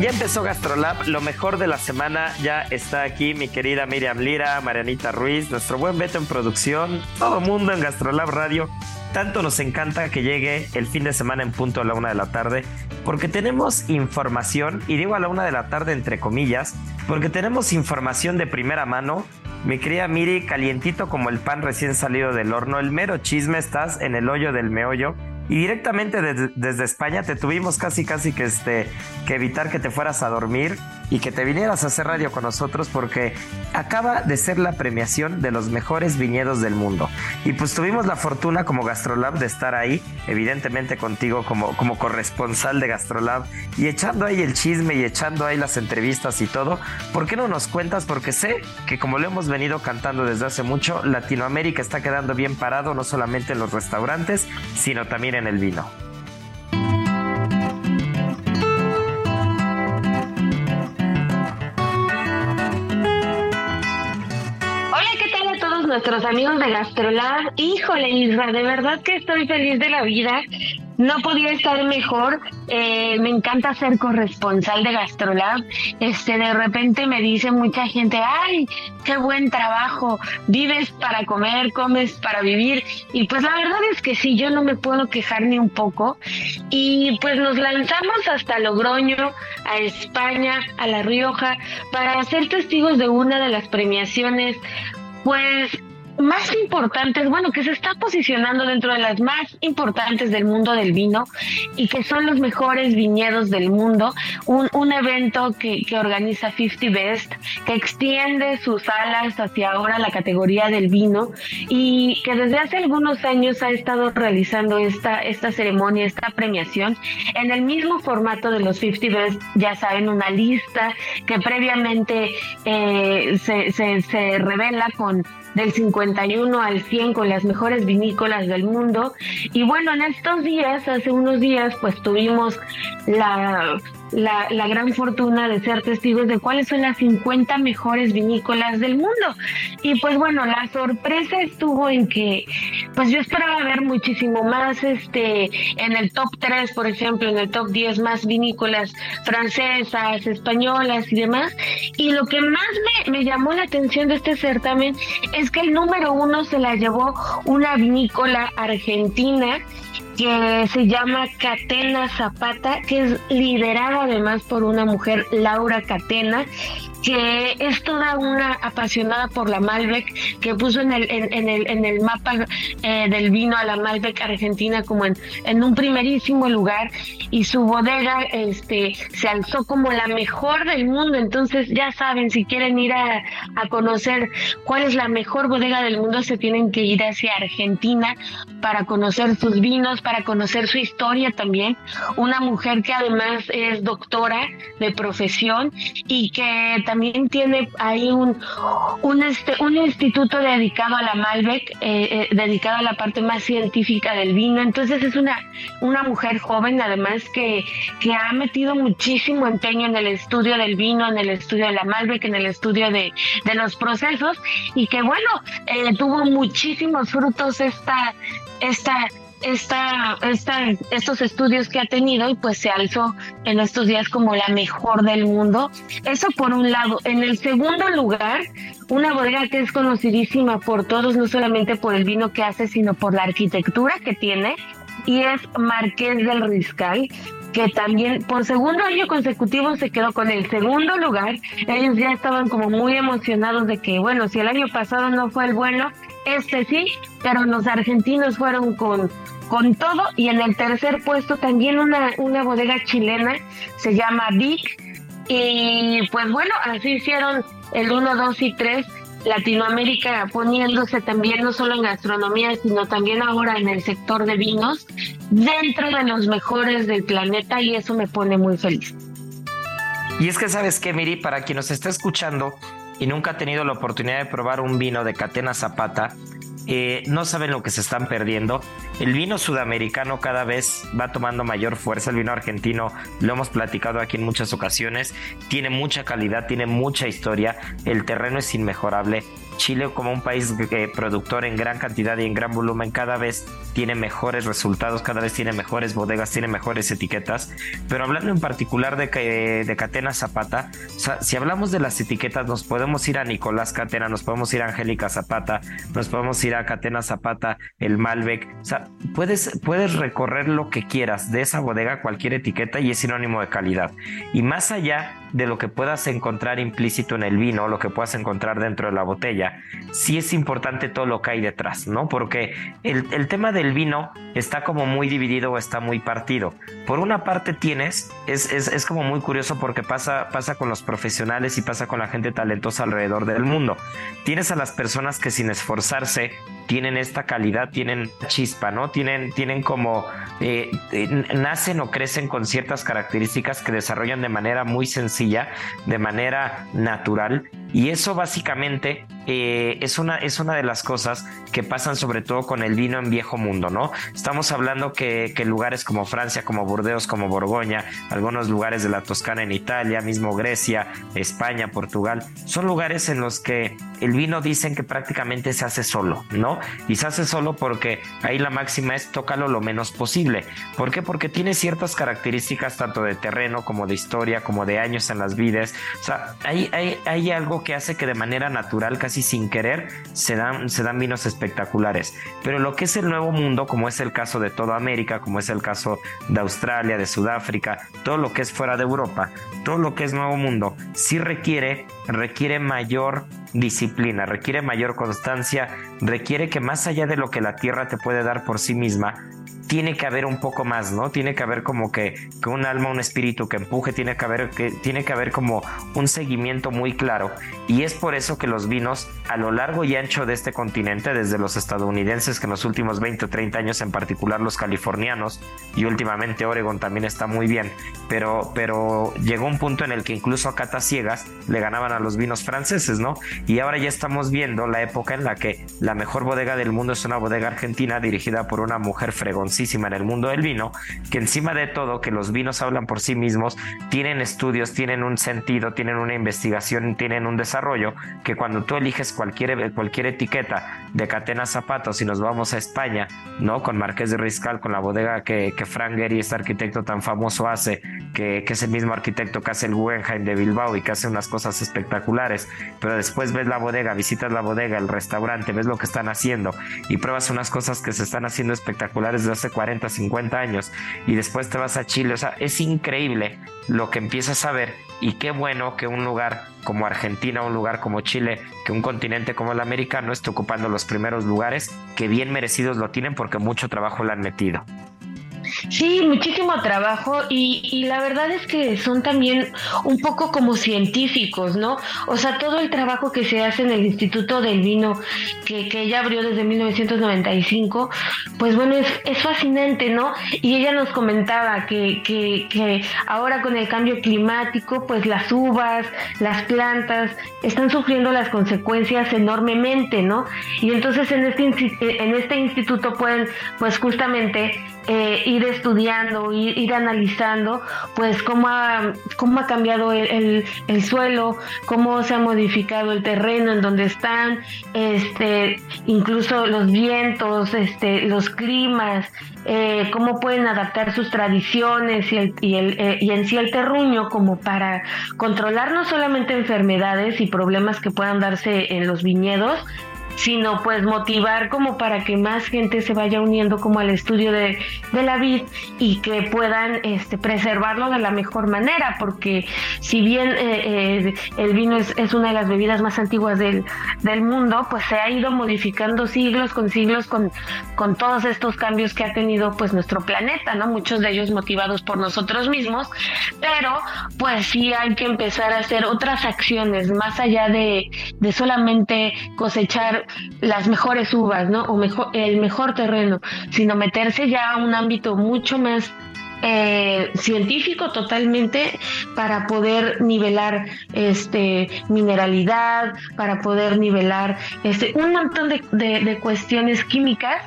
Ya empezó GastroLab, lo mejor de la semana ya está aquí mi querida Miriam Lira, Marianita Ruiz, nuestro buen Beto en producción, todo mundo en GastroLab Radio. Tanto nos encanta que llegue el fin de semana en punto a la una de la tarde, porque tenemos información, y digo a la una de la tarde entre comillas, porque tenemos información de primera mano. Mi querida Miri, calientito como el pan recién salido del horno, el mero chisme, estás en el hoyo del meollo y directamente desde España te tuvimos casi casi que este que evitar que te fueras a dormir y que te vinieras a hacer radio con nosotros porque acaba de ser la premiación de los mejores viñedos del mundo. Y pues tuvimos la fortuna como Gastrolab de estar ahí, evidentemente contigo como, como corresponsal de Gastrolab y echando ahí el chisme y echando ahí las entrevistas y todo. ¿Por qué no nos cuentas? Porque sé que como lo hemos venido cantando desde hace mucho, Latinoamérica está quedando bien parado no solamente en los restaurantes, sino también en el vino. Nuestros amigos de Gastrolab? Híjole, Isra, de verdad que estoy feliz de la vida no podía estar mejor. Eh, me encanta ser corresponsal de Gastrolab. Este, de repente me dice mucha gente, ay, qué buen trabajo. Vives para comer, comes para vivir. Y pues la verdad es que sí, yo no me puedo quejar ni un poco. Y pues nos lanzamos hasta Logroño, a España, a La Rioja, para ser testigos de una de las premiaciones pues más importantes, bueno, que se está posicionando dentro de las más importantes del mundo del vino y que son los mejores viñedos del mundo. Un, un evento que, que organiza 50 Best, que extiende sus alas hacia ahora la categoría del vino y que desde hace algunos años ha estado realizando esta, esta ceremonia, esta premiación en el mismo formato de los 50 Best, ya saben, una lista que previamente eh, se, se, se revela con del 51 al 100 con las mejores vinícolas del mundo. Y bueno, en estos días, hace unos días, pues tuvimos la la, la, gran fortuna de ser testigos de cuáles son las 50 mejores vinícolas del mundo. Y pues bueno, la sorpresa estuvo en que, pues yo esperaba ver muchísimo más, este, en el top 3, por ejemplo, en el top 10 más vinícolas francesas, españolas y demás. Y lo que más me, me llamó la atención de este certamen es que el número uno se la llevó una vinícola argentina que se llama Catena Zapata, que es liderada además por una mujer, Laura Catena, que es toda una apasionada por la Malbec, que puso en el, en, el, en el mapa eh, del vino a la Malbec Argentina como en, en un primerísimo lugar y su bodega este, se alzó como la mejor del mundo. Entonces ya saben, si quieren ir a, a conocer cuál es la mejor bodega del mundo, se tienen que ir hacia Argentina para conocer sus vinos, para conocer su historia también. Una mujer que además es doctora de profesión y que también tiene ahí un, un, este, un instituto dedicado a la Malbec, eh, eh, dedicado a la parte más científica del vino. Entonces es una, una mujer joven, además, que, que ha metido muchísimo empeño en el estudio del vino, en el estudio de la Malbec, en el estudio de, de los procesos y que, bueno, eh, tuvo muchísimos frutos esta, esta esta, esta, estos estudios que ha tenido y pues se alzó en estos días como la mejor del mundo. Eso por un lado. En el segundo lugar, una bodega que es conocidísima por todos, no solamente por el vino que hace, sino por la arquitectura que tiene, y es Marqués del Riscal que también por segundo año consecutivo se quedó con el segundo lugar. Ellos ya estaban como muy emocionados de que, bueno, si el año pasado no fue el bueno, este sí, pero los argentinos fueron con, con todo. Y en el tercer puesto también una, una bodega chilena, se llama Vic. Y pues bueno, así hicieron el 1, 2 y 3 Latinoamérica poniéndose también no solo en gastronomía, sino también ahora en el sector de vinos, dentro de los mejores del planeta y eso me pone muy feliz. Y es que sabes que, Miri, para quien nos está escuchando y nunca ha tenido la oportunidad de probar un vino de Catena Zapata, eh, no saben lo que se están perdiendo. El vino sudamericano cada vez va tomando mayor fuerza. El vino argentino, lo hemos platicado aquí en muchas ocasiones, tiene mucha calidad, tiene mucha historia. El terreno es inmejorable. Chile como un país productor en gran cantidad y en gran volumen cada vez tiene mejores resultados, cada vez tiene mejores bodegas, tiene mejores etiquetas. Pero hablando en particular de, de Catena Zapata, si hablamos de las etiquetas, nos podemos ir a Nicolás Catena, nos podemos ir a Angélica Zapata, nos podemos ir a Catena Zapata, el Malbec. O sea, puedes, puedes recorrer lo que quieras de esa bodega, cualquier etiqueta y es sinónimo de calidad. Y más allá de lo que puedas encontrar implícito en el vino, lo que puedas encontrar dentro de la botella, sí es importante todo lo que hay detrás, ¿no? Porque el, tema del vino está como muy dividido o está muy partido. Por una parte tienes, es, es, es como muy curioso porque pasa, pasa con los profesionales y pasa con la gente talentosa alrededor del mundo. Tienes a las personas que sin esforzarse tienen esta calidad, tienen chispa, ¿no? Tienen, tienen como, eh, eh, nacen o crecen con ciertas características que desarrollan de manera muy sencilla, de manera natural. Y eso básicamente eh, es, una, es una de las cosas que pasan sobre todo con el vino en viejo mundo, ¿no? Estamos hablando que, lugares como Francia, como Burdeos, como Borgoña, algunos lugares de la Toscana en Italia, mismo Grecia, España, Portugal, son lugares en los que el vino dicen que prácticamente se hace solo, ¿no? Y se hace solo porque ahí la máxima es tócalo lo menos posible. ¿Por qué? Porque tiene ciertas características tanto de terreno como de historia, como de años en las vides. O sea, hay, hay, hay algo que hace que de manera natural, casi sin querer, se dan, se dan vinos espectaculares. Pero lo que es el nuevo mundo, como es el caso de toda América, como es el caso de Australia, de Sudáfrica, todo lo que es fuera de Europa, todo lo que es nuevo mundo, sí requiere, requiere mayor disciplina, requiere mayor constancia, requiere que más allá de lo que la tierra te puede dar por sí misma, tiene que haber un poco más, ¿no? Tiene que haber como que, un alma, un espíritu que empuje, tiene que haber que tiene que haber como un seguimiento muy claro y es por eso que los vinos a lo largo y ancho de este continente, desde los estadounidenses que en los últimos 20 o 30 años en particular los californianos y últimamente Oregon también está muy bien, pero pero llegó un punto en el que incluso a catas ciegas le ganaban a los vinos franceses, ¿no? Y ahora ya estamos viendo la época en la que la mejor bodega del mundo es una bodega argentina dirigida por una mujer fregoncita en el mundo del vino, que encima de todo, que los vinos hablan por sí mismos, tienen estudios, tienen un sentido, tienen una investigación, tienen un desarrollo, que cuando tú eliges cualquier, cualquier etiqueta de Catena Zapatos y nos vamos a España, ¿no? Con Marqués de Riscal, con la bodega que, que Frank Gehry, este arquitecto tan famoso, hace, que, que es el mismo arquitecto que hace el Guggenheim de Bilbao y que hace unas cosas espectaculares, pero después ves la bodega, visitas la bodega, el restaurante, ves lo que están haciendo y pruebas unas cosas que se están haciendo espectaculares desde hace 40, 50 años y después te vas a Chile. O sea, es increíble lo que empiezas a ver y qué bueno que un lugar como Argentina, un lugar como Chile, que un continente como el americano esté ocupando los primeros lugares que bien merecidos lo tienen porque mucho trabajo le han metido. Sí, muchísimo trabajo y, la verdad es que son también un poco como científicos, ¿no? O sea, todo el trabajo que se hace en el Instituto del Vino, que, que ella abrió desde 1995, pues bueno, es, es fascinante, ¿no? Y ella nos comentaba que, que, que ahora con el cambio climático, pues las uvas, las plantas, están sufriendo las consecuencias enormemente, ¿no? Y entonces en este, en este instituto pueden, pues justamente, eh, ir estudiando, ir, ir, analizando, pues cómo ha, cómo ha cambiado el, el, suelo, cómo se ha modificado el terreno en donde están, este, incluso los vientos, este, los climas, eh, cómo pueden adaptar sus tradiciones y, el, y, el, eh, y en sí el terruño como para controlar no solamente enfermedades y problemas que puedan darse en los viñedos, sino pues motivar como para que más gente se vaya uniendo como al estudio de, la vid y que puedan este, preservarlo de la mejor manera, porque si bien eh, eh, el vino es, es, una de las bebidas más antiguas del, del, mundo, pues se ha ido modificando siglos con siglos con, con todos estos cambios que ha tenido pues nuestro planeta, ¿no? Muchos de ellos motivados por nosotros mismos, pero pues sí hay que empezar a hacer otras acciones más allá de, de solamente cosechar las mejores uvas, ¿no? O mejor, el mejor terreno, sino meterse ya a un ámbito mucho más eh, científico totalmente para poder nivelar este mineralidad, para poder nivelar este un montón de, de, cuestiones químicas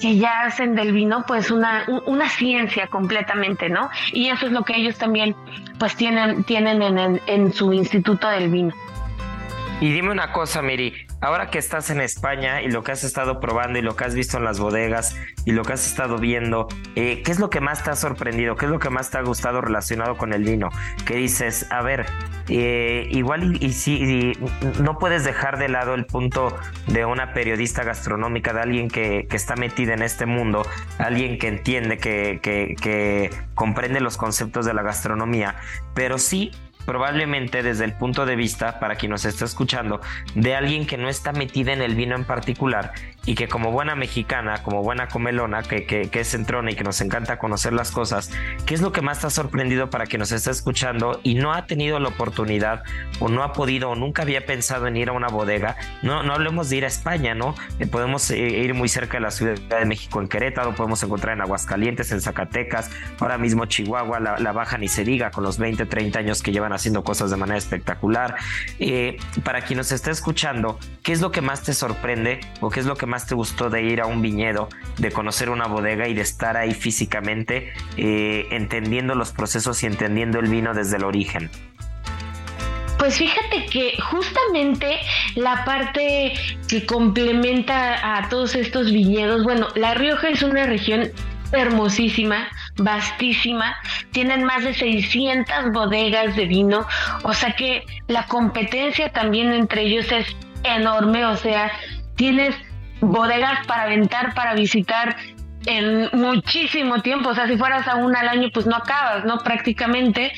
que ya hacen del vino pues una, una ciencia completamente, ¿no? Y eso es lo que ellos también pues tienen, tienen en, en su instituto del vino. Y dime una cosa, Miri, ahora que estás en España y lo que has estado probando y lo que has visto en las bodegas y lo que has estado viendo, eh, ¿qué es lo que más te ha sorprendido? ¿Qué es lo que más te ha gustado relacionado con el vino? Que dices, a ver, eh, igual y, si no puedes dejar de lado el punto de una periodista gastronómica, de alguien que, está metida en este mundo, alguien que entiende, que comprende los conceptos de la gastronomía, pero sí probablemente desde el punto de vista, para quien nos está escuchando, de alguien que no está metida en el vino en particular y que como buena mexicana, como buena comelona, que, que, que es centrona y que nos encanta conocer las cosas, ¿qué es lo que más te ha sorprendido para quien nos está escuchando y no ha tenido la oportunidad o no ha podido o nunca había pensado en ir a una bodega? No, no hablemos de ir a España, ¿no? Eh, podemos eh, ir muy cerca de la Ciudad de México, en Querétaro, podemos encontrar en Aguascalientes, en Zacatecas, ahora mismo Chihuahua, la, la Baja ni se diga, con los 20, 30 años que llevan haciendo cosas de manera espectacular. Eh, para quien nos está escuchando, ¿qué es lo que más te sorprende o qué es lo que más te gustó de ir a un viñedo, de conocer una bodega y de estar ahí físicamente, eh, entendiendo los procesos y entendiendo el vino desde el origen? Pues fíjate que justamente la parte que complementa a todos estos viñedos, bueno, La Rioja es una región hermosísima, vastísima, tienen más de 600 bodegas de vino, o sea que la competencia también entre ellos es enorme, o sea, tienes bodegas para aventar, para visitar en muchísimo tiempo, o sea, si fueras a una al año, pues no acabas, ¿no? Prácticamente.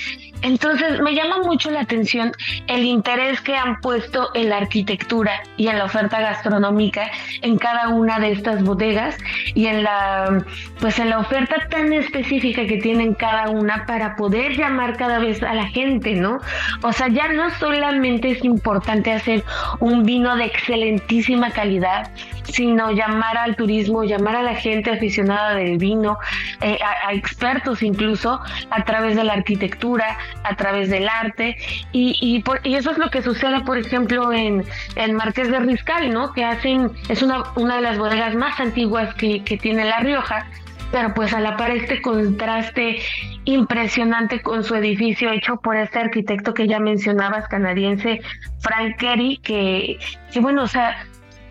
Entonces, me llama mucho la atención el interés que han puesto en la arquitectura y en la oferta gastronómica en cada una de estas bodegas y en la, pues en la oferta tan específica que tienen cada una para poder llamar cada vez a la gente, ¿no? O sea, ya no solamente es importante hacer un vino de excelentísima calidad, sino llamar al turismo, llamar a la gente aficionada del vino, eh, a, expertos incluso, a través de la arquitectura, a través del arte, y, y, por, y eso es lo que sucede, por ejemplo, en, en Marqués de Riscal, ¿no? Que hacen, es una, una de las bodegas más antiguas que, que tiene La Rioja, pero pues a la par este contraste impresionante con su edificio hecho por este arquitecto que ya mencionabas, canadiense, Frank Kerry, que, que bueno, o sea,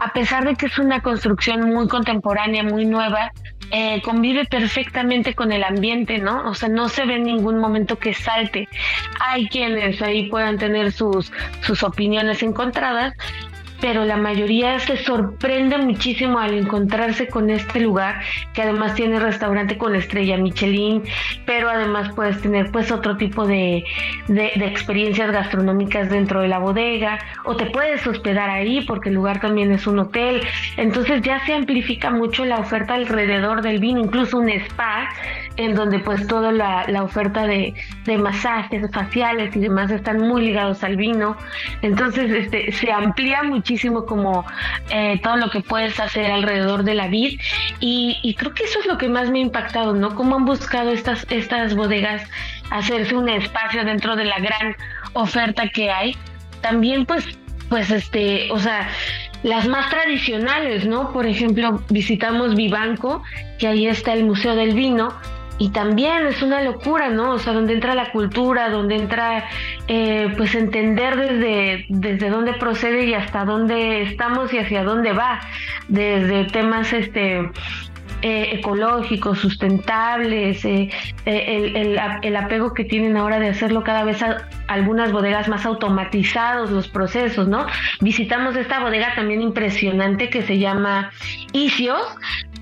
a pesar de que es una construcción muy contemporánea, muy nueva, eh, convive perfectamente con el ambiente, ¿no? O sea, no se ve en ningún momento que salte. Hay quienes ahí puedan tener sus, sus opiniones encontradas, pero la mayoría se sorprende muchísimo al encontrarse con este lugar que además tiene restaurante con estrella Michelin, pero además puedes tener pues otro tipo de, de, experiencias gastronómicas dentro de la bodega o te puedes hospedar ahí porque el lugar también es un hotel, entonces ya se amplifica mucho la oferta alrededor del vino, incluso un spa en donde pues toda la, la oferta de, de masajes faciales y demás están muy ligados al vino, entonces este, se amplía muchísimo como eh, todo lo que puedes hacer alrededor de la vid y, creo que eso es lo que más me ha impactado, ¿no? Cómo han buscado estas, estas bodegas hacerse un espacio dentro de la gran oferta que hay. También pues, pues este, o sea, las más tradicionales, ¿no? Por ejemplo, visitamos Vivanco, que ahí está el Museo del Vino, y también es una locura, ¿no? O sea, donde entra la cultura, donde entra, eh, pues, entender desde, desde dónde procede y hasta dónde estamos y hacia dónde va, desde temas, este, eh, ecológicos, sustentables, eh, el, el, apego que tienen ahora de hacerlo cada vez a algunas bodegas más automatizados los procesos, ¿no? Visitamos esta bodega también impresionante que se llama Isios,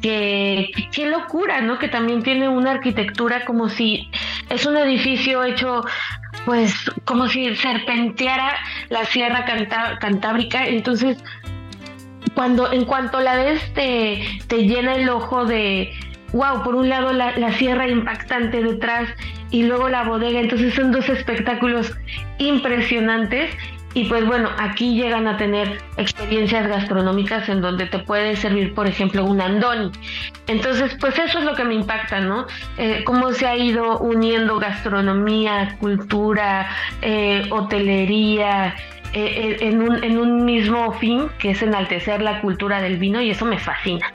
que qué locura, ¿no? Que también tiene una arquitectura como si es un edificio hecho pues como si serpenteara la sierra cantábrica, entonces cuando en cuanto la ves te, te llena el ojo de wow, por un lado la, la, sierra impactante detrás y luego la bodega, entonces son dos espectáculos impresionantes y pues bueno, aquí llegan a tener experiencias gastronómicas en donde te puede servir, por ejemplo, un andoni. Entonces, pues eso es lo que me impacta, ¿no? Eh, cómo se ha ido uniendo gastronomía, cultura, eh, hotelería, eh, en, un, en un mismo fin, que es enaltecer la cultura del vino, y eso me fascina.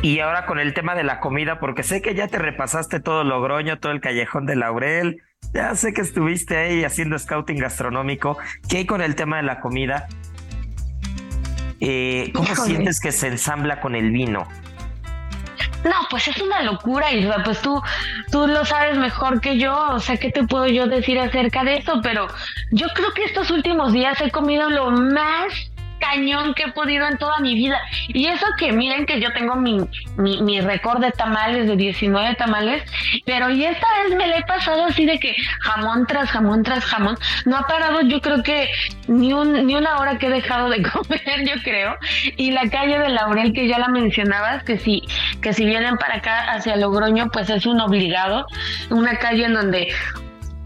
Y ahora con el tema de la comida, porque sé que ya te repasaste todo Logroño, todo el callejón de Laurel, ya sé que estuviste ahí haciendo scouting gastronómico. ¿Qué hay con el tema de la comida? Eh, ¿Cómo sientes que se ensambla con el vino? No, pues es una locura, y Pues tú, tú lo sabes mejor que yo. O sea, ¿qué te puedo yo decir acerca de eso? Pero yo creo que estos últimos días he comido lo más cañón que he podido en toda mi vida. Y eso que miren que yo tengo mi, mi, mi récord de tamales, de 19 tamales, pero y esta vez me le he pasado así de que jamón tras jamón tras jamón. No ha parado yo creo que ni, un, ni una hora que he dejado de comer, yo creo. Y la calle de Laurel, que ya la mencionabas, que si, que si vienen para acá hacia Logroño, pues es un obligado. Una calle en donde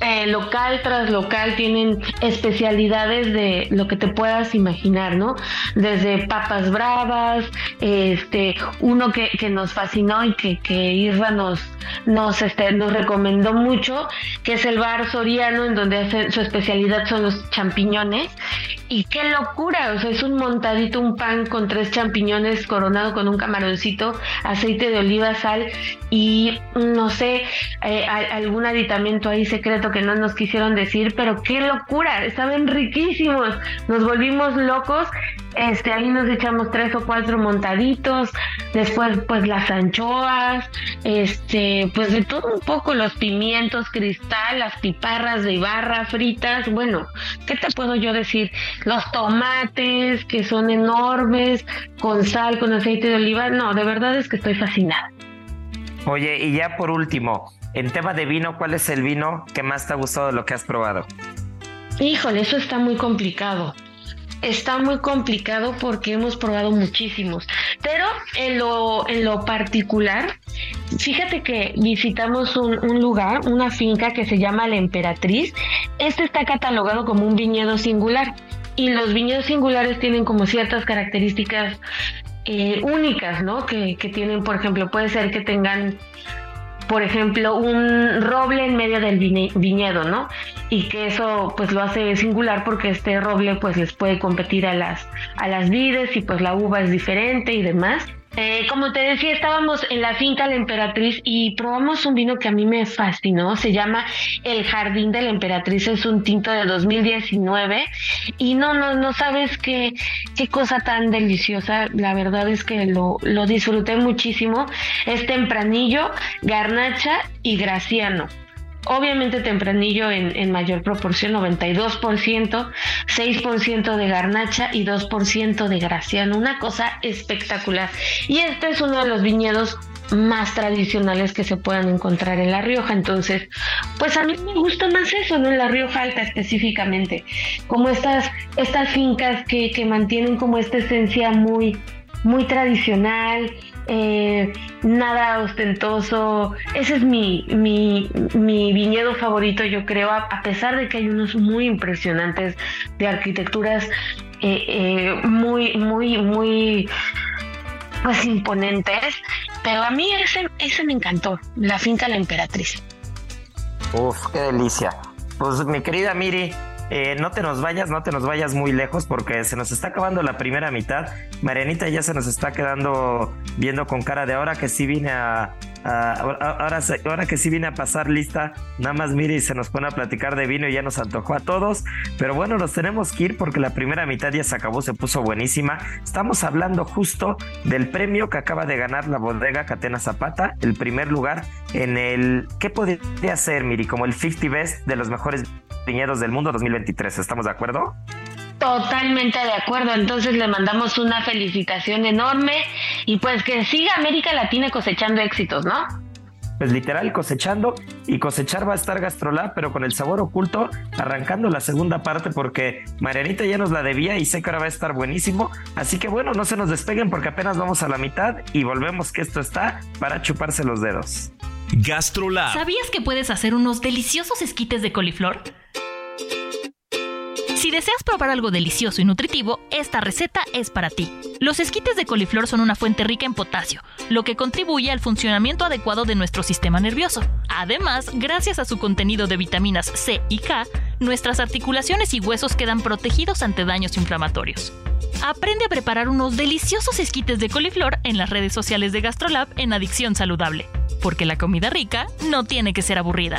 eh, local tras local tienen especialidades de lo que te puedas imaginar, ¿no? Desde papas bravas, este, uno que, que nos fascinó y que, que Irra nos, nos, este, nos recomendó mucho, que es el bar Soriano, en donde hacen, su especialidad son los champiñones. Y qué locura, o sea, es un montadito, un pan con tres champiñones coronado con un camaroncito, aceite de oliva, sal y no sé, eh, algún aditamento ahí secreto que no nos quisieron decir, pero qué locura, estaban riquísimos, nos volvimos locos este, ahí nos echamos tres o cuatro montaditos, después pues las anchoas, este, pues de todo un poco, los pimientos cristal, las piparras de Ibarra fritas, bueno, ¿qué te puedo yo decir? Los tomates que son enormes, con sal, con aceite de oliva, no, de verdad es que estoy fascinada. Oye, y ya por último, en tema de vino, ¿cuál es el vino que más te ha gustado de lo que has probado? Híjole, eso está muy complicado está muy complicado porque hemos probado muchísimos. Pero en lo, en lo particular, fíjate que visitamos un, un, lugar, una finca que se llama La Emperatriz. Este está catalogado como un viñedo singular. Y los viñedos singulares tienen como ciertas características eh, únicas, ¿no? Que, que tienen, por ejemplo, puede ser que tengan por ejemplo, un roble en medio del viñedo, ¿no? Y que eso pues lo hace singular porque este roble pues les puede competir a las, a las vides y pues la uva es diferente y demás. Eh, como te decía, estábamos en la finca La Emperatriz y probamos un vino que a mí me fascinó. Se llama El Jardín de la Emperatriz. Es un tinto de 2019 y no, no, no sabes qué, qué cosa tan deliciosa. La verdad es que lo, lo disfruté muchísimo. Es tempranillo, garnacha y graciano. Obviamente tempranillo en, mayor proporción, 92%, 6% de garnacha y 2% de graciano, una cosa espectacular. Y este es uno de los viñedos más tradicionales que se puedan encontrar en La Rioja. Entonces, pues a mí me gusta más eso, ¿no? En La Rioja Alta específicamente, como estas, estas fincas que, que mantienen como esta esencia muy, muy tradicional, eh, nada ostentoso. Ese es mi, mi, mi, viñedo favorito, yo creo, a, pesar de que hay unos muy impresionantes de arquitecturas eh, eh, muy, muy, muy pues imponentes. Pero a mí ese, ese me encantó, la finca La Emperatriz. Uf, qué delicia. Pues mi querida Miri, eh, no te nos vayas, no te nos vayas muy lejos porque se nos está acabando la primera mitad. Marianita ya se nos está quedando viendo con cara de ahora que sí vine a, ahora, que sí vine a pasar lista, nada más mire y se nos pone a platicar de vino y ya nos antojó a todos. Pero bueno, nos tenemos que ir porque la primera mitad ya se acabó, se puso buenísima. Estamos hablando justo del premio que acaba de ganar la bodega Catena Zapata, el primer lugar en el. ¿Qué podría ser, Miri? Como el 50 Best de los mejores viñedos del mundo 2023. ¿Estamos de acuerdo? Totalmente de acuerdo, entonces le mandamos una felicitación enorme y pues que siga América Latina cosechando éxitos, ¿no? Pues literal cosechando y cosechar va a estar Gastrolab, pero con el sabor oculto, arrancando la segunda parte porque Marianita ya nos la debía y sé que ahora va a estar buenísimo. Así que bueno, no se nos despeguen porque apenas vamos a la mitad y volvemos que esto está para chuparse los dedos. Gastrolab. ¿Sabías que puedes hacer unos deliciosos esquites de coliflor? Si deseas probar algo delicioso y nutritivo, esta receta es para ti. Los esquites de coliflor son una fuente rica en potasio, lo que contribuye al funcionamiento adecuado de nuestro sistema nervioso. Además, gracias a su contenido de vitaminas C y K, nuestras articulaciones y huesos quedan protegidos ante daños inflamatorios. Aprende a preparar unos deliciosos esquites de coliflor en las redes sociales de GastroLab en Adicción Saludable, porque la comida rica no tiene que ser aburrida.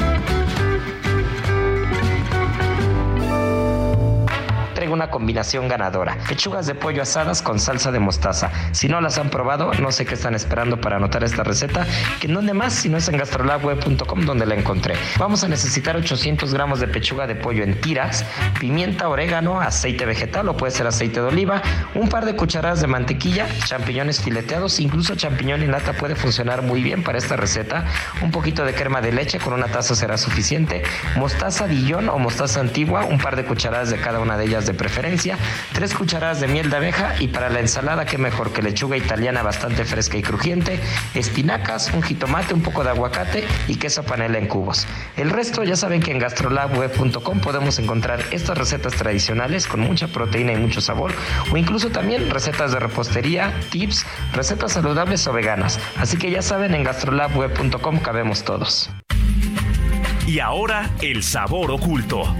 Una combinación ganadora. Pechugas de pollo asadas con salsa de mostaza. Si no las han probado, no sé qué están esperando para anotar esta receta, que en donde más si no es en gastrolabweb.com donde la encontré. Vamos a necesitar 800 gramos de pechuga de pollo en tiras, pimienta, orégano, aceite vegetal o puede ser aceite de oliva, un par de cucharadas de mantequilla, champiñones fileteados, incluso champiñón en lata puede funcionar muy bien para esta receta, un poquito de crema de leche con una taza será suficiente, mostaza Dijon o mostaza antigua, un par de cucharadas de cada una de ellas de preferencia, tres cucharadas de miel de abeja y para la ensalada qué mejor que lechuga italiana bastante fresca y crujiente, espinacas, un jitomate, un poco de aguacate y queso panela en cubos. El resto ya saben que en gastrolabweb.com podemos encontrar estas recetas tradicionales con mucha proteína y mucho sabor o incluso también recetas de repostería, tips, recetas saludables o veganas. Así que ya saben en gastrolabweb.com cabemos todos. Y ahora el sabor oculto.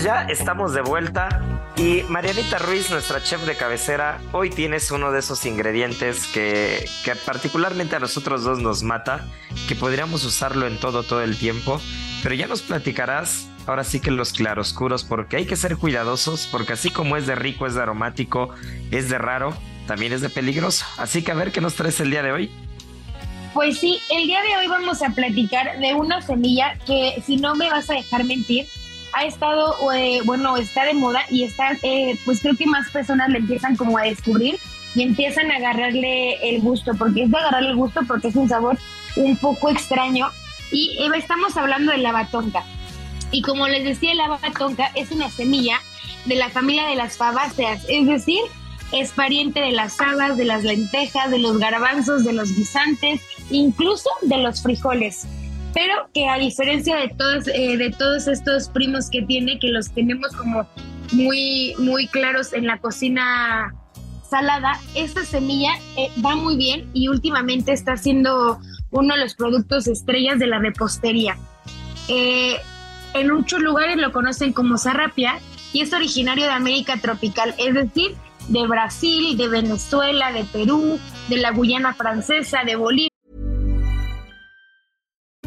Pues ya estamos de vuelta y Marianita Ruiz, nuestra chef de cabecera, hoy tienes uno de esos ingredientes que, particularmente a nosotros dos nos mata, que podríamos usarlo en todo, todo el tiempo, pero ya nos platicarás ahora sí que los claroscuros, porque hay que ser cuidadosos, porque así como es de rico, es de aromático, es de raro, también es de peligroso. Así que a ver qué nos traes el día de hoy. Pues sí, el día de hoy vamos a platicar de una semilla que, si no me vas a dejar mentir, ha estado, eh, bueno, está de moda y está, eh, pues creo que más personas le empiezan como a descubrir, y empiezan a agarrarle el gusto, porque es de agarrarle el gusto porque es un sabor un poco extraño. Y estamos hablando de la batonca. Y como les decía, la batonca es una semilla de la familia de las fabáceas, es decir, es pariente de las habas, de las lentejas, de los garbanzos, de los guisantes, incluso de los frijoles. Pero que a diferencia de todos, eh, de todos estos primos que tiene, que los tenemos como muy, muy claros en la cocina salada, esta semilla eh, va muy bien y últimamente está siendo uno de los productos estrellas de la repostería. Eh, en muchos lugares lo conocen como zarrapia y es originario de América tropical, es decir, de Brasil, de Venezuela, de Perú, de la Guyana francesa, de Bolivia.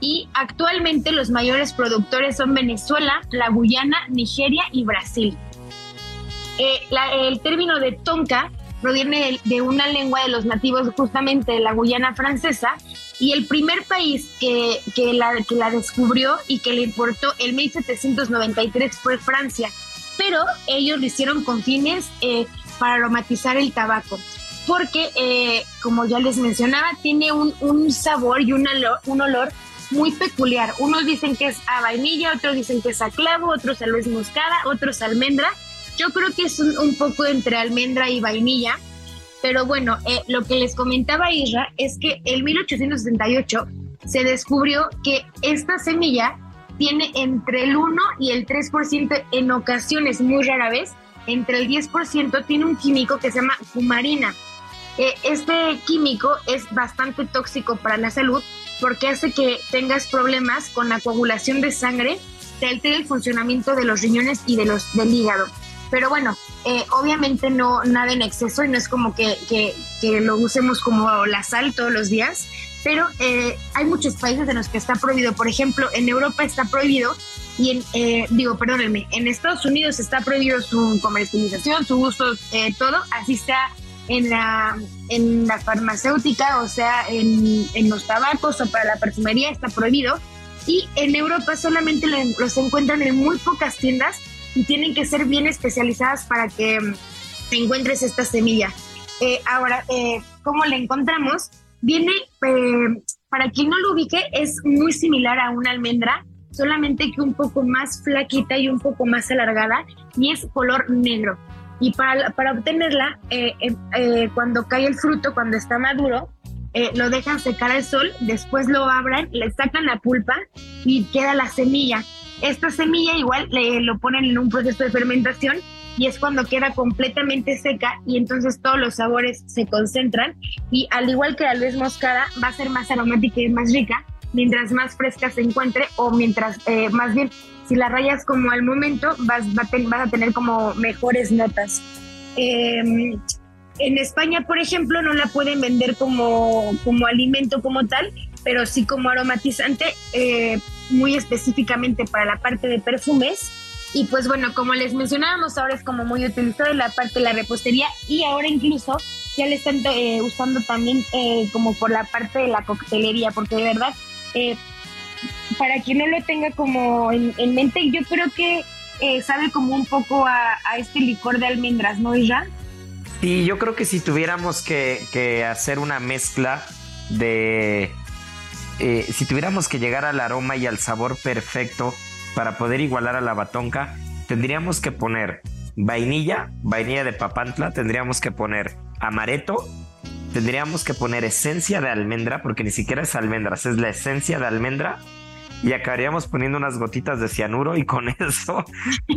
Y actualmente los mayores productores son Venezuela, la Guyana, Nigeria y Brasil. Eh, el término de tonka proviene de, una lengua de los nativos justamente de la Guyana francesa y el primer país que, que la, que la descubrió y que la importó en 1793 fue Francia, pero ellos lo hicieron con fines eh, para aromatizar el tabaco, porque eh, como ya les mencionaba, tiene un, sabor y un olor, muy peculiar. Unos dicen que es a vainilla, otros dicen que es a clavo, otros a nuez moscada, otros a almendra. Yo creo que es un, un poco entre almendra y vainilla. Pero bueno, eh, lo que les comentaba Isra es que en 1868 se descubrió que esta semilla tiene entre el 1 y el 3% en ocasiones, muy rara vez, entre el 10% tiene un químico que se llama cumarina. Eh, este químico es bastante tóxico para la salud porque hace que tengas problemas con la coagulación de sangre, te altera el funcionamiento de los riñones y de los, del hígado. Pero bueno, eh, obviamente no nada en exceso y no es como que, que, que lo usemos como la sal todos los días, pero eh, hay muchos países en los que está prohibido. Por ejemplo, en Europa está prohibido y en, eh, digo, perdónenme, en Estados Unidos está prohibido su comercialización, su uso, eh, todo, así sea en la, en la farmacéutica, o sea, en, en los tabacos o para la perfumería está prohibido. Y en Europa solamente lo- los encuentran en muy pocas tiendas y tienen que ser bien especializadas para que mm, encuentres esta semilla. Eh, ahora, eh, ¿cómo la encontramos? Viene, eh, para quien no lo ubique, es muy similar a una almendra, solamente que un poco más flaquita y un poco más alargada y es color negro. Y para, para obtenerla, eh, eh, eh, cuando cae el fruto, cuando está maduro, lo dejan secar al sol, después lo abran, le sacan la pulpa y queda la semilla. Esta semilla igual le, lo ponen en un proceso de fermentación y es cuando queda completamente seca y entonces todos los sabores se concentran y al igual que la nuez moscada va a ser más aromática y más rica mientras más fresca se encuentre o mientras eh, más bien si la rayas como al momento vas, vas a tener como mejores notas. Eh, en España, por ejemplo, no la pueden vender como, como alimento como tal, pero sí como aromatizante, eh, muy específicamente para la parte de perfumes. Y pues bueno, como les mencionábamos, ahora es como muy utilizado en la parte de la repostería y ahora incluso ya le están eh, usando también eh, como por la parte de la coctelería, porque de verdad, eh, para quien no lo tenga como en, en mente, yo creo que eh, sabe como un poco a, este licor de almendras, ¿no, Isra? Y yo creo que si tuviéramos que, que hacer una mezcla de... eh, si tuviéramos que llegar al aroma y al sabor perfecto para poder igualar a la batonca, tendríamos que poner vainilla, vainilla de papantla, tendríamos que poner amaretto, tendríamos que poner esencia de almendra, porque ni siquiera es almendras, es la esencia de almendra, y acabaríamos poniendo unas gotitas de cianuro y con eso,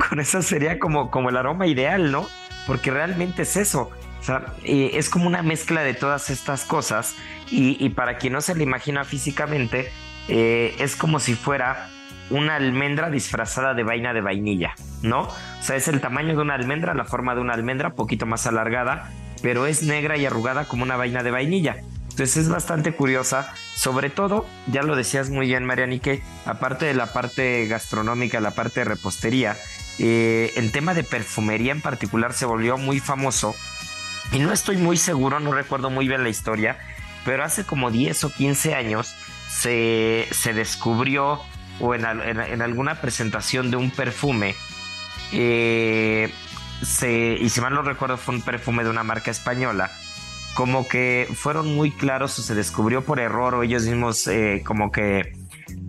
con eso sería como, como el aroma ideal, ¿no? Porque realmente es eso. O sea, eh, es como una mezcla de todas estas cosas y, para quien no se le imagina físicamente, eh, es como si fuera una almendra disfrazada de vaina de vainilla, ¿no? O sea, es el tamaño de una almendra, la forma de una almendra, poquito más alargada, pero es negra y arrugada como una vaina de vainilla. Entonces es bastante curiosa, sobre todo, ya lo decías muy bien, Marianique, aparte de la parte gastronómica, la parte de repostería, eh, el tema de perfumería en particular se volvió muy famoso. Y no estoy muy seguro, no recuerdo muy bien la historia, pero hace como 10 o 15 años se, se descubrió, o en, alguna presentación de un perfume, eh, se, y si mal no recuerdo fue un perfume de una marca española, como que fueron muy claros o se descubrió por error o ellos mismos eh, como que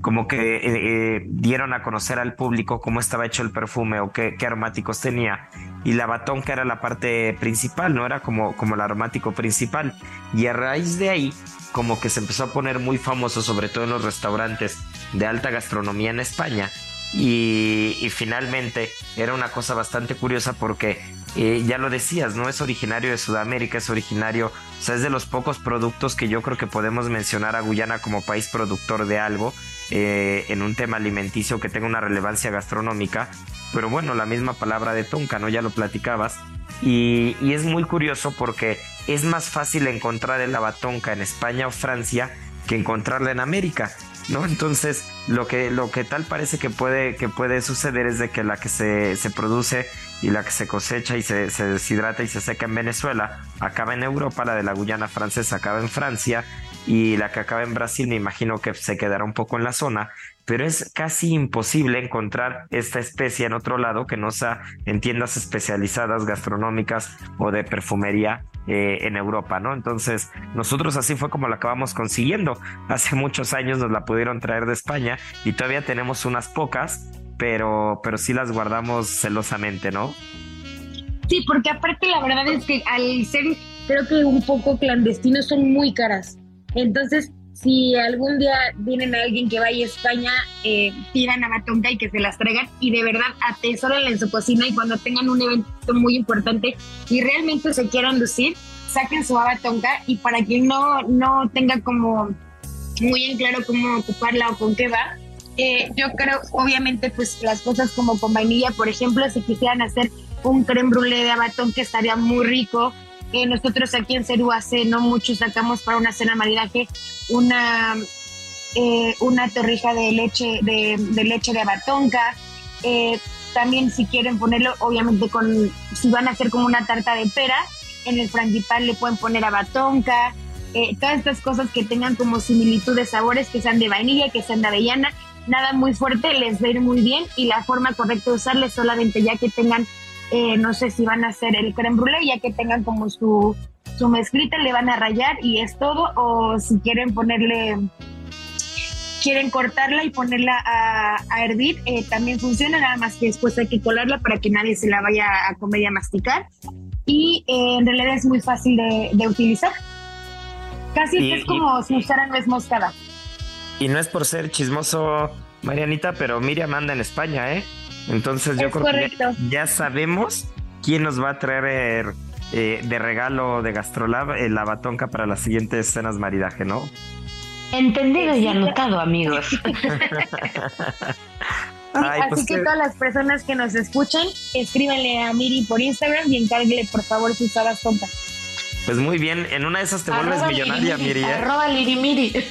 como que eh, eh, dieron a conocer al público cómo estaba hecho el perfume o qué, aromáticos tenía. Y la batonca era la parte principal, no era como, como el aromático principal. Y a raíz de ahí, como que se empezó a poner muy famoso, sobre todo en los restaurantes de alta gastronomía en España. Y, finalmente era una cosa bastante curiosa porque eh, ya lo decías, no es originario de Sudamérica, es originario, o sea, es de los pocos productos que yo creo que podemos mencionar a Guyana como país productor de algo eh, en un tema alimenticio que tenga una relevancia gastronómica. Pero bueno, la misma palabra de tonka, ¿no? Ya lo platicabas. Y, es muy curioso porque es más fácil encontrar el abatonca en España o Francia que encontrarla en América. ¿no? Entonces, lo que, lo que tal parece que puede, que puede suceder es de que la que se, se produce y la que se cosecha y se, se, deshidrata y se seca en Venezuela acaba en Europa, la de la Guyana francesa acaba en Francia y la que acaba en Brasil me imagino que se quedará un poco en la zona, pero es casi imposible encontrar esta especie en otro lado que no sea en tiendas especializadas gastronómicas o de perfumería eh, en Europa, ¿no? Entonces, nosotros así fue como la acabamos consiguiendo. Hace muchos años nos la pudieron traer de España y todavía tenemos unas pocas, pero, pero sí las guardamos celosamente, ¿no? Sí, porque aparte la verdad es que al ser creo que un poco clandestinos son muy caras. Entonces, si algún día vienen a alguien que vaya a España, eh, tiran a y que se las traigan y de verdad atesórenla en su cocina y cuando tengan un evento muy importante y realmente se quieran lucir, saquen su batonca y para quien no, no tenga como muy en claro cómo ocuparla o con qué va, eh, yo creo, obviamente, pues las cosas como con vainilla, por ejemplo, si quisieran hacer un creme brûlée de abatón que estaría muy rico, nosotros aquí en Cerú hace no mucho sacamos para una cena maridaje una, eh, una torrija de leche de, leche de abatonca. Eh, también si quieren ponerlo, obviamente con, si van a hacer como una tarta de pera, en el frangipán le pueden poner abatonca. Eh, todas estas cosas que tengan como similitud de sabores, que sean de vainilla, que sean de avellana, nada muy fuerte, les va a ir muy bien y la forma correcta de usarles solamente ya que tengan eh, no sé si van a hacer el creme brûlée, ya que tengan como su, su mezclita, le van a rayar y es todo, o si quieren ponerle, quieren cortarla y ponerla a, hervir, eh, también funciona, nada más que después hay que colarla para que nadie se la vaya a comer y a masticar. Y eh, en realidad es muy fácil de, utilizar. Casi es como si usaran nuez moscada. Y no es por ser chismoso, Marianita, pero Miriam anda en España, ¿eh? Entonces yo creo que ya, sabemos quién nos va a traer eh, de regalo de Gastrolab el la batonca para las siguientes escenas maridaje, ¿no? Entendido y anotado, amigos. así pues que todas las personas que nos escuchan, escríbanle a Miri por Instagram y encárguele por favor sus habas tontas. Pues muy bien, en una de esas te vuelves millonaria, Miri. ¿eh? Arroba Miri.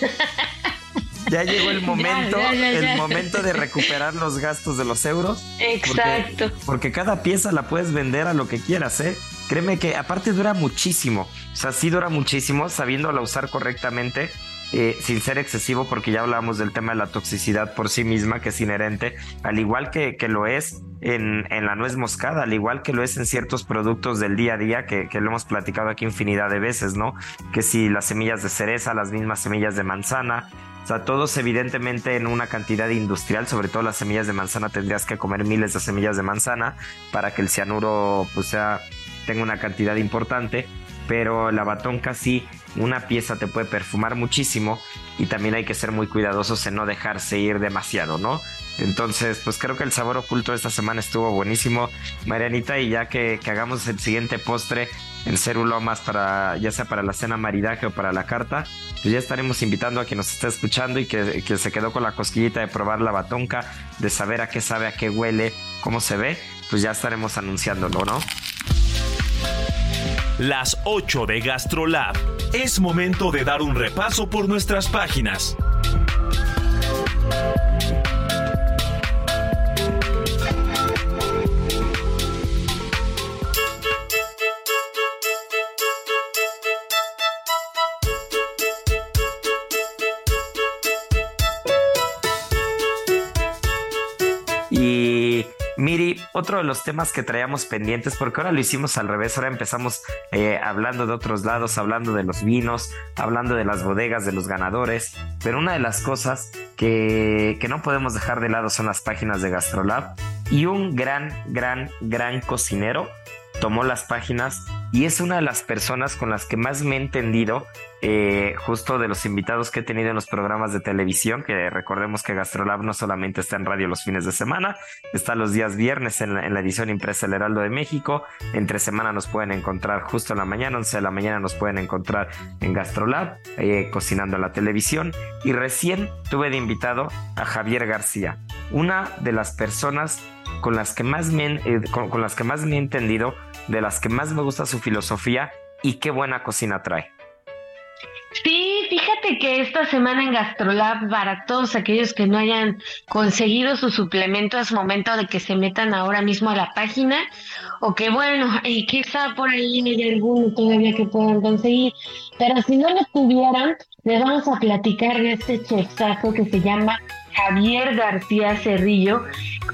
ya llegó el momento, el momento de recuperar los gastos de los euros. Exacto. Porque, cada pieza la puedes vender a lo que quieras, ¿eh? Créeme que aparte dura muchísimo. O sea, sí dura muchísimo sabiéndola usar correctamente. Eh, sin ser excesivo, porque ya hablamos del tema de la toxicidad por sí misma, que es inherente, al igual que, que lo es en, en, la nuez moscada, al igual que lo es en ciertos productos del día a día, que, que, lo hemos platicado aquí infinidad de veces, ¿no? Que si las semillas de cereza, las mismas semillas de manzana, todos evidentemente en una cantidad industrial, sobre todo las semillas de manzana, tendrías que comer miles de semillas de manzana para que el cianuro pues sea, tenga una cantidad importante, pero la batón casi una pieza te puede perfumar muchísimo y también hay que ser muy cuidadosos en no dejarse ir demasiado, ¿no? Entonces, pues creo que el sabor oculto de esta semana estuvo buenísimo, Marianita, y ya que hagamos el siguiente postre, en Cerulomas para ya sea para la cena maridaje o para la carta, pues ya estaremos invitando a quien nos esté escuchando y que, que se quedó con la cosquillita de probar la batonca, de saber a qué sabe, a qué huele, cómo se ve, pues ya estaremos anunciándolo, ¿no? Las 8 de GastroLab. Es momento de dar un repaso por nuestras páginas. Otro de los temas que traíamos pendientes, porque ahora lo hicimos al revés, ahora empezamos eh, hablando de otros lados, hablando de los vinos, hablando de las bodegas, de los ganadores, pero una de las cosas que, que no podemos dejar de lado son las páginas de GastroLab y un gran, gran, gran cocinero tomó las páginas y es una de las personas con las que más me he entendido, eh, justo de los invitados que he tenido en los programas de televisión, que recordemos que Gastrolab no solamente está en radio los fines de semana, está los días viernes en la, edición impresa El Heraldo de México, entre semana nos pueden encontrar justo en la mañana, 11 de la mañana nos pueden encontrar en Gastrolab, eh, cocinando en la televisión, y recién tuve de invitado a Javier García, una de las personas con las que más me, eh, con las que más me he entendido de las que más me gusta su filosofía y qué buena cocina trae. Sí, fíjate que esta semana en Gastrolab, para todos aquellos que no hayan conseguido su suplemento, es momento de que se metan ahora mismo a la página o que bueno, y quizá por ahí hay alguno todavía que puedan conseguir, pero si no lo tuvieran, les vamos a platicar de este chefazo que se llama Javier García Cerrillo,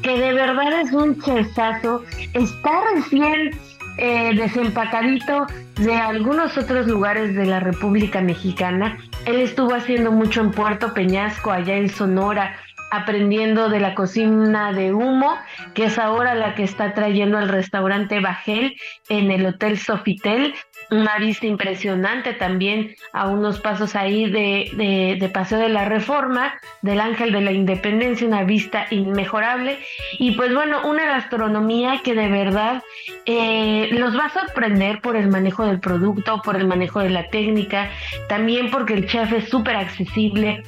que de verdad es un chefazo, está recién eh, desempacadito de algunos otros lugares de la República Mexicana. Él estuvo haciendo mucho en Puerto Peñasco, allá en Sonora, aprendiendo de la cocina de humo, que es ahora la que está trayendo el restaurante Bajel en el Hotel Sofitel una vista impresionante también a unos pasos ahí de, de, Paseo de la Reforma, del Ángel de la Independencia, una vista inmejorable. Y pues bueno, una gastronomía que de verdad eh, los va a sorprender por el manejo del producto, por el manejo de la técnica, también porque el chef es súper accesible,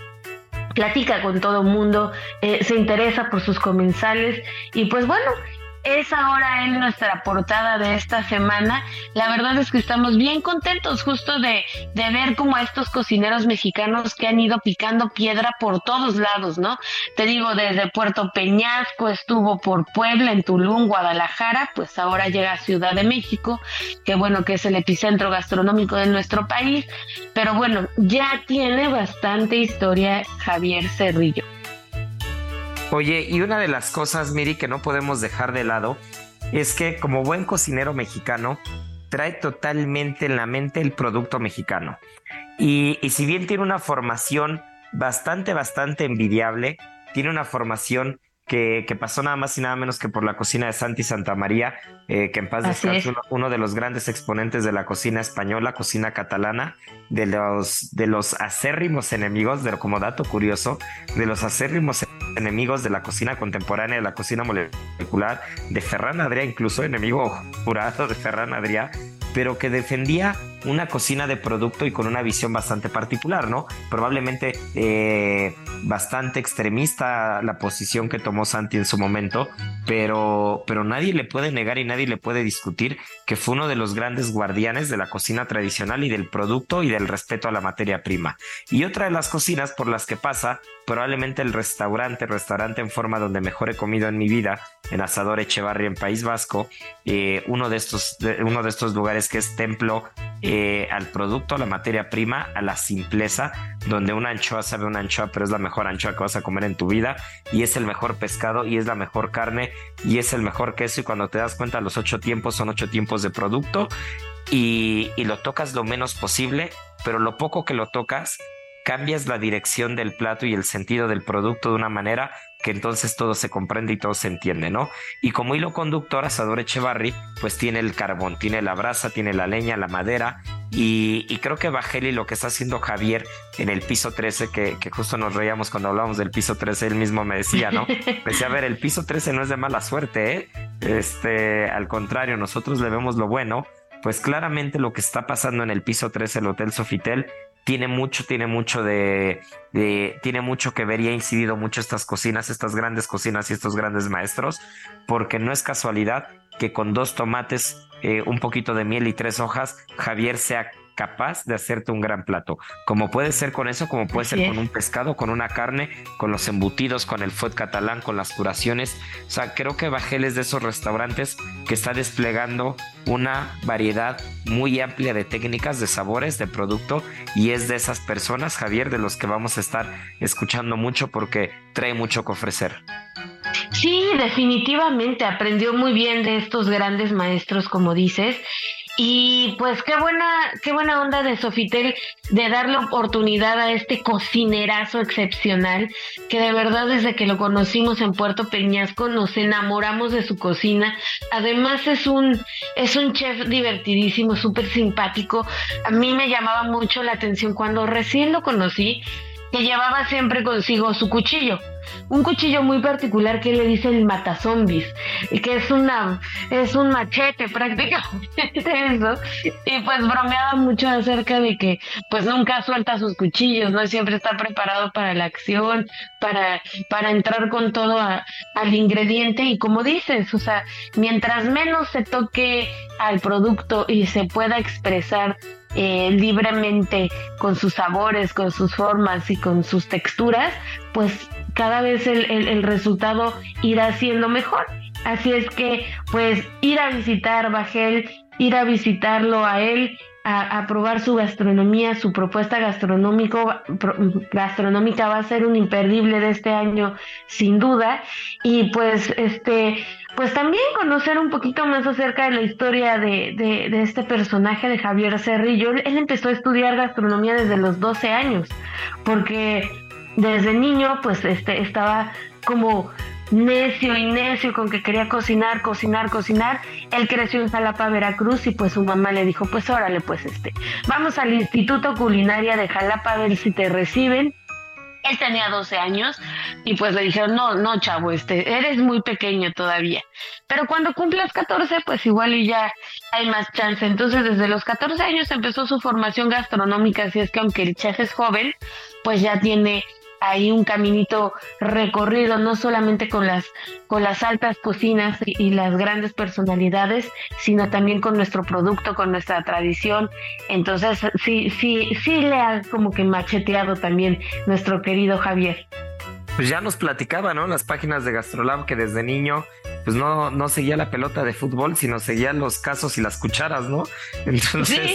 platica con todo mundo, eh, se interesa por sus comensales. Y pues bueno, es ahora en nuestra portada de esta semana. La verdad es que estamos bien contentos justo de, de ver como a estos cocineros mexicanos que han ido picando piedra por todos lados, ¿no? Te digo, desde Puerto Peñasco, estuvo por Puebla, en Tulum, Guadalajara, pues ahora llega a Ciudad de México, que bueno, que es el epicentro gastronómico de nuestro país, pero bueno, ya tiene bastante historia Javier Cerrillo. Oye, y una de las cosas, Miri, que no podemos dejar de lado es que como buen cocinero mexicano, trae totalmente en la mente el producto mexicano. Y, y si bien tiene una formación bastante, bastante envidiable, tiene una formación que, pasó nada más y nada menos que por la cocina de Santi Santa María, eh, que en paz descanse uno, de los grandes exponentes de la cocina española, cocina catalana, de los, de los acérrimos enemigos, de, como dato curioso, de los acérrimos enemigos de la cocina contemporánea, de la cocina molecular, de Ferran Adrià, incluso enemigo jurado de Ferran Adrià, pero que defendía una cocina de producto y con una visión bastante particular, ¿no? Probablemente eh, bastante extremista la posición que tomó Santi en su momento, pero, pero nadie le puede negar y nadie le puede discutir que fue uno de los grandes guardianes de la cocina tradicional y del producto y del respeto a la materia prima. Y otra de las cocinas por las que pasa, probablemente el restaurante, restaurante en forma donde mejor he comido en mi vida, en Asador Echevarri en País Vasco, eh, uno, de estos, uno de estos lugares que es templo eh, al producto, a la materia prima, a la simpleza, donde una anchoa sabe una anchoa, pero es la mejor anchoa que vas a comer en tu vida y es el mejor pescado y es la mejor carne y es el mejor queso y cuando te das cuenta los ocho tiempos son ocho tiempos de producto y lo tocas lo menos posible, pero lo poco que lo tocas cambias la dirección del plato y el sentido del producto de una manera que entonces todo se comprende y todo se entiende, ¿no? Y como hilo conductor, Asador Echevarri, pues tiene el carbón, tiene la brasa, tiene la leña, la madera, y, creo que Bajeli lo que está haciendo Javier en el piso 13, que, que, justo nos reíamos cuando hablábamos del piso 13, él mismo me decía, ¿no? Decía, a ver, el piso 13 no es de mala suerte, ¿eh? Este, al contrario, nosotros le vemos lo bueno, pues claramente lo que está pasando en el piso 3 del Hotel Sofitel tiene mucho, tiene mucho de, tiene mucho que ver y ha incidido mucho estas cocinas, estas grandes cocinas y estos grandes maestros, porque no es casualidad que con dos tomates, eh, un poquito de miel y tres hojas, Javier sea capaz de hacerte un gran plato. Como puede ser con eso, como puede ser con un pescado, con una carne, con los embutidos, con el fuet catalán, con las curaciones. O sea, creo que Bajel es de esos restaurantes que está desplegando una variedad muy amplia de técnicas, de sabores, de producto y es de esas personas, Javier, de los que vamos a estar escuchando mucho porque trae mucho que ofrecer. Sí, definitivamente aprendió muy bien de estos grandes maestros, como dices, y pues qué buena, qué buena onda de Sofitel de darle oportunidad a este cocinerazo excepcional, que de verdad desde que lo conocimos en Puerto Peñasco nos enamoramos de su cocina. Además es un, es un chef divertidísimo, súper simpático. A mí me llamaba mucho la atención cuando recién lo conocí, que llevaba siempre consigo su cuchillo un cuchillo muy particular que le dice el matazombies, y que es una, es un machete prácticamente eso, y pues bromeaba mucho acerca de que pues nunca suelta sus cuchillos, no siempre está preparado para la acción, para, para entrar con todo al ingrediente, y como dices, o sea, mientras menos se toque al producto y se pueda expresar eh, libremente con sus sabores, con sus formas y con sus texturas, pues cada vez el, resultado irá siendo mejor. Así es que, pues, ir a visitar Bajel, ir a visitarlo a él, a, probar su gastronomía, su propuesta gastronómico, gastronómica va a ser un imperdible de este año, sin duda. Y pues, este, pues también conocer un poquito más acerca de la historia de, de, de este personaje de Javier Cerrillo. Él empezó a estudiar gastronomía desde los 12 años, porque desde niño pues este estaba como necio y necio con que quería cocinar, cocinar, cocinar. Él creció en Jalapa, Veracruz y pues su mamá le dijo, pues órale, pues este, vamos al Instituto Culinaria de Jalapa a ver si te reciben. Él tenía 12 años y pues le dijeron, no, no, chavo, este, eres muy pequeño todavía. Pero cuando cumplas 14, pues igual y ya hay más chance. Entonces desde los 14 años empezó su formación gastronómica, así es que aunque el chef es joven, pues ya tiene hay un caminito recorrido, no solamente con las, con las altas cocinas y, las grandes personalidades, sino también con nuestro producto, con nuestra tradición. Entonces, sí, sí, sí le ha como que macheteado también nuestro querido Javier. Pues ya nos platicaba, ¿no? Las páginas de Gastrolab que desde niño pues no, no seguía la pelota de fútbol, sino seguía los casos y las cucharas, ¿no? Entonces,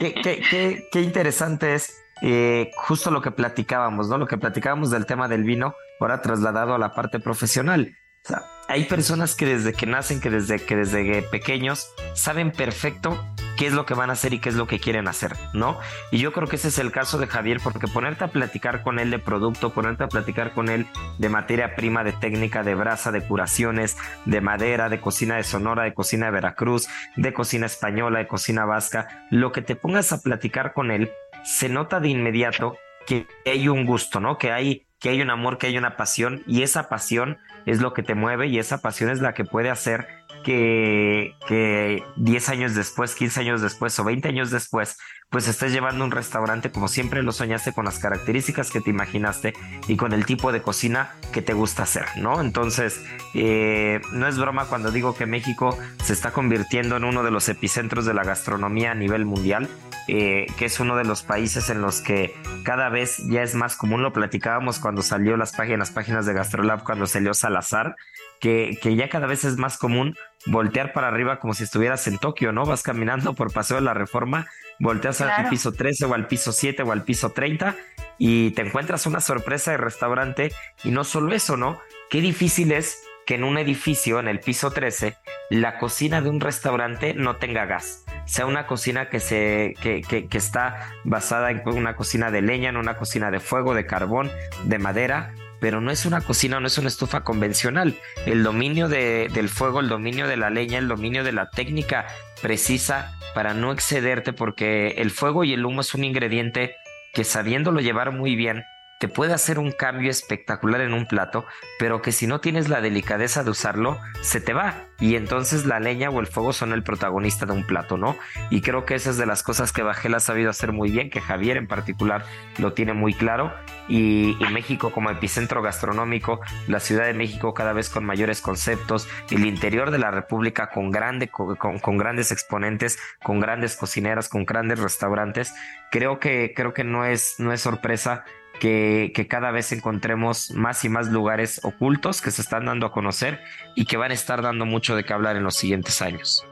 qué, qué, qué interesante es eh, justo lo que platicábamos, ¿no? Lo que platicábamos del tema del vino, ahora trasladado a la parte profesional. O sea, hay personas que desde que nacen, que desde que desde pequeños saben perfecto qué es lo que van a hacer y qué es lo que quieren hacer, ¿no? Y yo creo que ese es el caso de Javier, porque ponerte a platicar con él de producto, ponerte a platicar con él de materia prima, de técnica, de brasa, de curaciones, de madera, de cocina de Sonora, de cocina de Veracruz, de cocina española, de cocina vasca, lo que te pongas a platicar con él, se nota de inmediato que hay un gusto, ¿no? Que hay, que hay un amor, que hay una pasión y esa pasión es lo que te mueve y esa pasión es la que puede hacer que, que 10 años después, 15 años después o 20 años después pues estés llevando un restaurante como siempre lo soñaste con las características que te imaginaste y con el tipo de cocina que te gusta hacer, ¿no? Entonces, eh, no es broma cuando digo que México se está convirtiendo en uno de los epicentros de la gastronomía a nivel mundial. Eh, que es uno de los países en los que cada vez ya es más común, lo platicábamos cuando salió las páginas, páginas de Gastrolab, cuando salió Salazar, que, que, ya cada vez es más común voltear para arriba como si estuvieras en Tokio, ¿no? Vas caminando por Paseo de la Reforma volteas al piso 13 o al piso 7 o al piso 30 y te encuentras una sorpresa de restaurante y no solo eso, ¿no? Qué difícil es que en un edificio, en el piso 13, la cocina de un restaurante no tenga gas. Sea una cocina que, se, que, que, está basada en una cocina de leña, en una cocina de fuego, de carbón, de madera, pero no es una cocina, no es una estufa convencional. El dominio de, del fuego, el dominio de la leña, el dominio de la técnica precisa para no excederte porque el fuego y el humo es un ingrediente que sabiéndolo llevar muy bien puede hacer un cambio espectacular en un plato, pero que si no tienes la delicadeza de usarlo, se te va. Y entonces la leña o el fuego son el protagonista de un plato, ¿no? Y creo que esa es de las cosas que Bajel ha sabido hacer muy bien, que Javier en particular lo tiene muy claro. Y, México como epicentro gastronómico, la Ciudad de México cada vez con mayores conceptos, el interior de la República con, grande, con, grandes exponentes, con grandes cocineras, con grandes restaurantes. Creo que, creo que no, es, no es sorpresa que, cada vez encontremos más y más lugares ocultos que se están dando a conocer y que van a estar dando mucho de qué hablar en los siguientes años.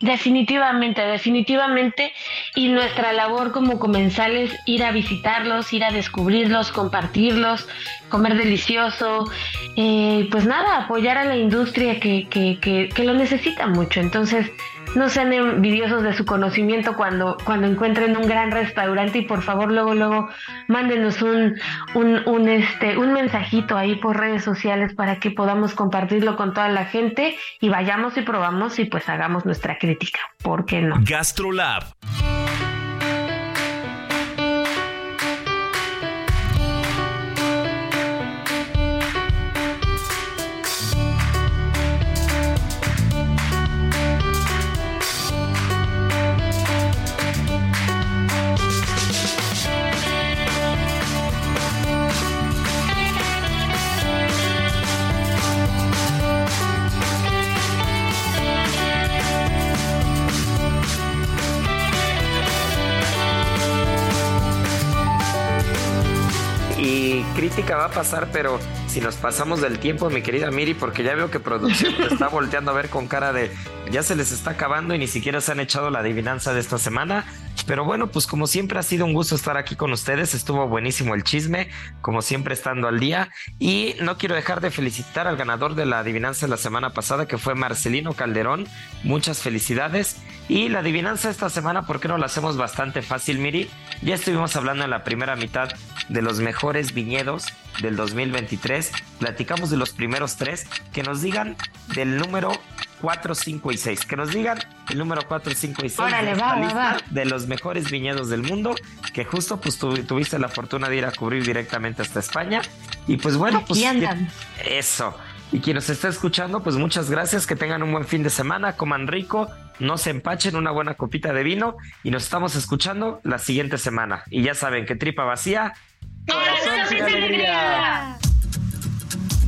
Definitivamente, definitivamente. Y nuestra labor como comensales, ir a visitarlos, ir a descubrirlos, compartirlos, comer delicioso, eh, pues nada, apoyar a la industria que, que, que, que lo necesita mucho. Entonces, no sean envidiosos de su conocimiento cuando, cuando encuentren un gran restaurante y por favor luego, luego mándenos un, un, este, un mensajito ahí por redes sociales para que podamos compartirlo con toda la gente y vayamos y probamos y pues hagamos nuestra crítica. ¿Por qué no? GastroLab pasar, pero si nos pasamos del tiempo, mi querida Miri, porque ya veo que producción te está volteando a ver con cara de ya se les está acabando y ni siquiera se han echado la adivinanza de esta semana. Pero bueno, pues como siempre ha sido un gusto estar aquí con ustedes, estuvo buenísimo el chisme, como siempre estando al día. Y no quiero dejar de felicitar al ganador de la adivinanza de la semana pasada, que fue Marcelino Calderón. Muchas felicidades. Y la adivinanza esta semana, ¿por qué no la hacemos bastante fácil, Miri? Ya estuvimos hablando en la primera mitad de los mejores viñedos del 2023. Platicamos de los primeros tres. Que nos digan del número 4, 5 y 6. Que nos digan el número 4, 5 y 6 de, va, de los mejores viñedos del mundo. Que justo pues tuviste la fortuna de ir a cubrir directamente hasta España. Y pues bueno, pues... Eso. Y quien nos está escuchando, pues muchas gracias, que tengan un buen fin de semana, coman rico, no se empachen, una buena copita de vino y nos estamos escuchando la siguiente semana. Y ya saben que tripa vacía, corazón sin alegría.